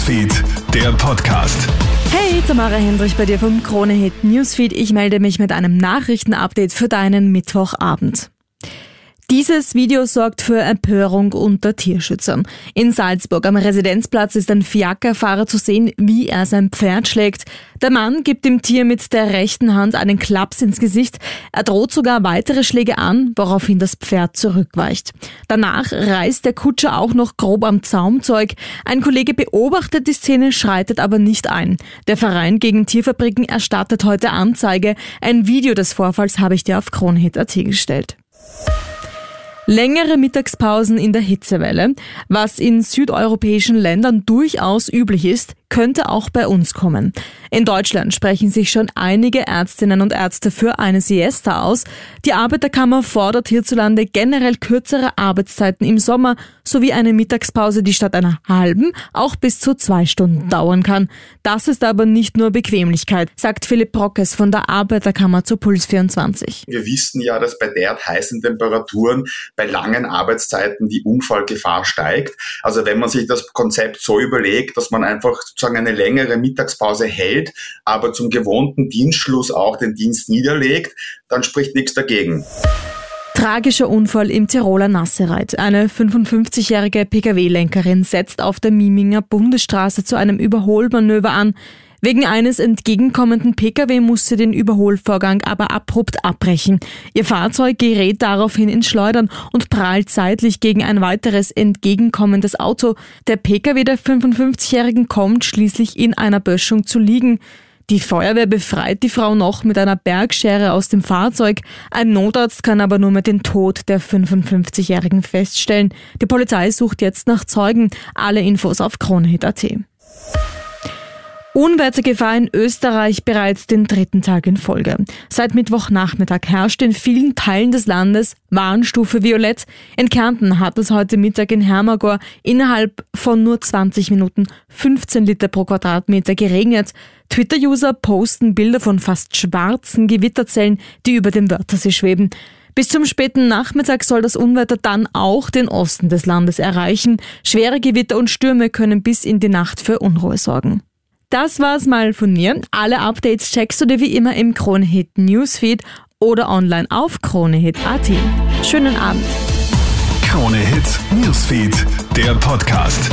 Newsfeed, der Podcast. Hey, Tamara Hendrich bei dir vom Krone Hit Newsfeed. Ich melde mich mit einem Nachrichtenupdate für deinen Mittwochabend. Dieses Video sorgt für Empörung unter Tierschützern. In Salzburg am Residenzplatz ist ein Fiakerfahrer zu sehen, wie er sein Pferd schlägt. Der Mann gibt dem Tier mit der rechten Hand einen Klaps ins Gesicht. Er droht sogar weitere Schläge an, woraufhin das Pferd zurückweicht. Danach reißt der Kutscher auch noch grob am Zaumzeug. Ein Kollege beobachtet die Szene, schreitet aber nicht ein. Der Verein gegen Tierfabriken erstattet heute Anzeige. Ein Video des Vorfalls habe ich dir auf kronhit.at gestellt. Längere Mittagspausen in der Hitzewelle, was in südeuropäischen Ländern durchaus üblich ist, könnte auch bei uns kommen. In Deutschland sprechen sich schon einige Ärztinnen und Ärzte für eine Siesta aus. Die Arbeiterkammer fordert hierzulande generell kürzere Arbeitszeiten im Sommer sowie eine Mittagspause, die statt einer halben auch bis zu zwei Stunden dauern kann. Das ist aber nicht nur Bequemlichkeit, sagt Philipp Brockes von der Arbeiterkammer zu Puls 24. Wir wissen ja, dass bei derart heißen Temperaturen, bei langen Arbeitszeiten die Unfallgefahr steigt. Also wenn man sich das Konzept so überlegt, dass man einfach sozusagen eine längere Mittagspause hält, aber zum gewohnten Dienstschluss auch den Dienst niederlegt, dann spricht nichts dagegen. Tragischer Unfall im Tiroler Nassereit. Eine 55-jährige Pkw-Lenkerin setzt auf der Miminger Bundesstraße zu einem Überholmanöver an. Wegen eines entgegenkommenden Pkw musste den Überholvorgang aber abrupt abbrechen. Ihr Fahrzeug gerät daraufhin ins Schleudern und prallt seitlich gegen ein weiteres entgegenkommendes Auto. Der Pkw der 55-Jährigen kommt schließlich in einer Böschung zu liegen. Die Feuerwehr befreit die Frau noch mit einer Bergschere aus dem Fahrzeug. Ein Notarzt kann aber nur mit den Tod der 55-Jährigen feststellen. Die Polizei sucht jetzt nach Zeugen. Alle Infos auf kronehit.at. Unwettergefahr in Österreich bereits den dritten Tag in Folge. Seit Mittwochnachmittag herrscht in vielen Teilen des Landes Warnstufe Violett. In Kärnten hat es heute Mittag in Hermagor innerhalb von nur 20 Minuten 15 Liter pro Quadratmeter geregnet. Twitter-User posten Bilder von fast schwarzen Gewitterzellen, die über dem Wörthersee schweben. Bis zum späten Nachmittag soll das Unwetter dann auch den Osten des Landes erreichen. Schwere Gewitter und Stürme können bis in die Nacht für Unruhe sorgen. Das war's mal von mir. Alle Updates checkst du dir wie immer im Kronehit Newsfeed oder online auf kronehit.at. Schönen Abend. Kronehit Newsfeed, der Podcast.